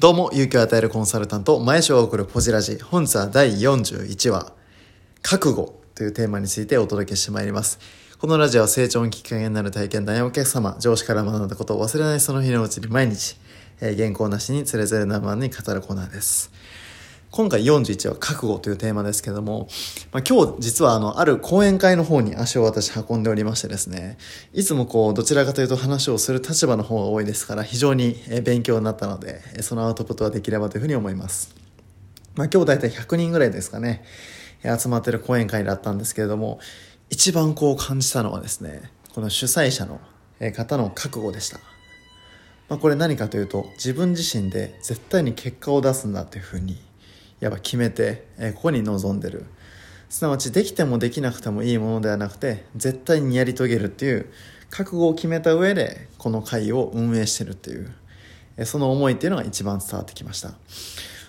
どうも、勇気を与えるコンサルタント、前翔が送るポジラジ。本日は第41話、覚悟というテーマについてお届けしてまいります。このラジオは成長のきっかけになる体験談やお客様、上司から学んだことを忘れないその日のうちに毎日、えー、原稿なしにつれづれなまに語るコーナーです。今回41は覚悟というテーマですけども、まあ、今日実はあの、ある講演会の方に足を私運んでおりましてですね、いつもこう、どちらかというと話をする立場の方が多いですから、非常に勉強になったので、そのアウトプットはできればというふうに思います。まあ、今日大体100人ぐらいですかね、集まってる講演会だったんですけれども、一番こう感じたのはですね、この主催者の方の覚悟でした。まあ、これ何かというと、自分自身で絶対に結果を出すんだというふうにやっぱ決めて、えここに臨んでる。すなわちできてもできなくてもいいものではなくて絶対にやり遂げるっていう覚悟を決めた上でこの会を運営してるっていうえその思いっていうのが一番伝わってきました。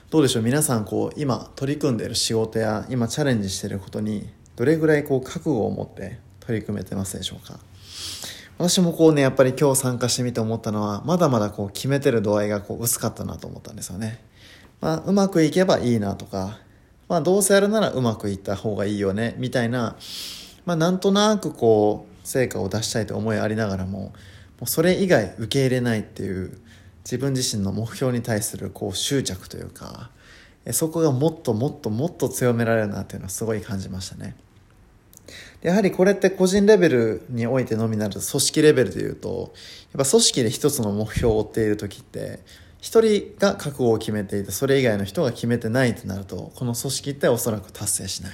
どうでしょう？皆さんこう今取り組んでいる仕事や今チャレンジしてることにどれぐらいこう覚悟を持って取り組めてますでしょうか？私もこうねやっぱり今日参加してみて思ったのはまだまだこう決めてる度合いがこう薄かったなと思ったんですよね。まあ、うまくいけばいいなとか、まあ、どうせやるならうまくいった方がいいよね、みたいな、まあ、なんとなくこう、成果を出したいと思いありながらも、もうそれ以外受け入れないっていう、自分自身の目標に対するこう執着というか、そこがもっともっともっと強められるなっていうのはすごい感じましたね。やはりこれって個人レベルにおいてのみなると組織レベルでいうと、やっぱ組織で一つの目標を追っている時って、一人が覚悟を決めていてそれ以外の人が決めてないとなるとこの組織っておそらく達成しない。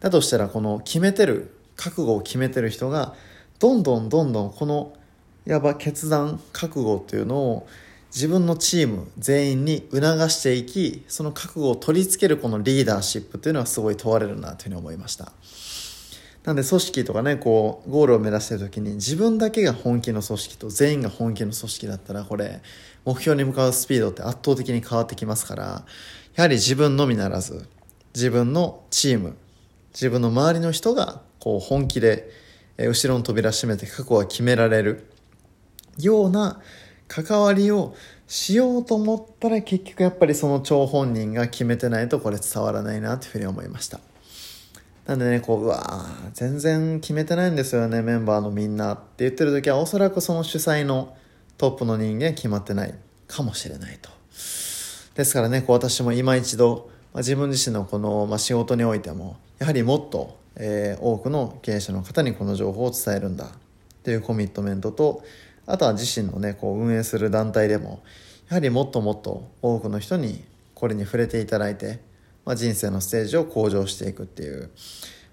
だとしたらこの決めてる覚悟を決めてる人がどんどんどんどんこのいわば決断覚悟っていうのを自分のチーム全員に促していきその覚悟を取り付けるこのリーダーシップっていうのはすごい問われるなというふうに思いましたなんで組織とかねこうゴールを目指してる時に自分だけが本気の組織と全員が本気の組織だったらこれ目標に向かうスピードって圧倒的に変わってきますからやはり自分のみならず自分のチーム自分の周りの人がこう本気で後ろの扉閉めて過去は決められるような関わりをしようと思ったら結局やっぱりその張本人が決めてないとこれ伝わらないなというふうに思いました。なんでね、こう、うわ全然決めてないんですよね、メンバーのみんなって言ってる時は、おそらくその主催のトップの人間決まってないかもしれないと。ですからね、こう私も今一度、まあ、自分自身のこの、まあ、仕事においても、やはりもっと、えー、多くの経営者の方にこの情報を伝えるんだっていうコミットメントと、あとは自身のね、こう運営する団体でも、やはりもっともっと多くの人にこれに触れていただいて、まあ、人生のステージを向上していくっていう、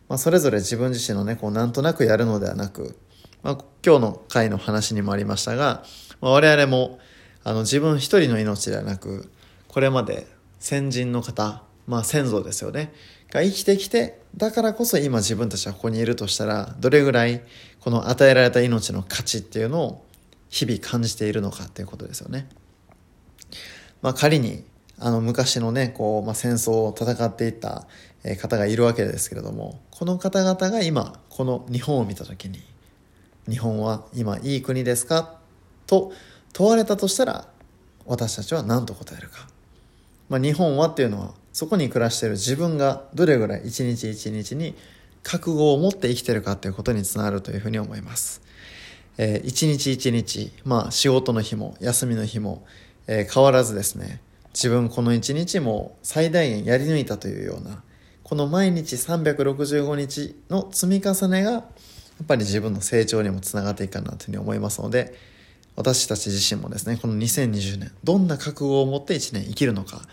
まあ、それぞれ自分自身のね、こうなんとなくやるのではなく、まあ、今日の回の話にもありましたが、まあ、我々もあの自分一人の命ではなく、これまで先人の方、まあ先祖ですよね、が生きてきて、だからこそ今自分たちはここにいるとしたら、どれぐらいこの与えられた命の価値っていうのを日々感じているのかっていうことですよね。まあ仮にあの昔のね、こう、まあ、戦争を戦っていった方がいるわけですけれども、この方々が今、この日本を見たときに、日本は今いい国ですか？と問われたとしたら、私たちは何と答えるか。まあ、日本はっていうのは、そこに暮らしている自分がどれぐらい一日一日に覚悟を持って生きてるかということにつながるというふうに思います。えー、一日一日、まあ仕事の日も休みの日も、えー、変わらずですね、自分この一日も最大限やり抜いたというような、この毎日365日の積み重ねが、やっぱり自分の成長にもつながっていくかなというふうに思いますので、私たち自身もですね、この2020年、どんな覚悟を持って1年生きるのか、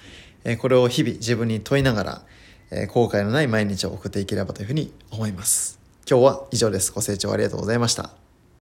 これを日々自分に問いながら、後悔のない毎日を送っていければというふうに思います。今日は以上です。ご清聴ありがとうございました。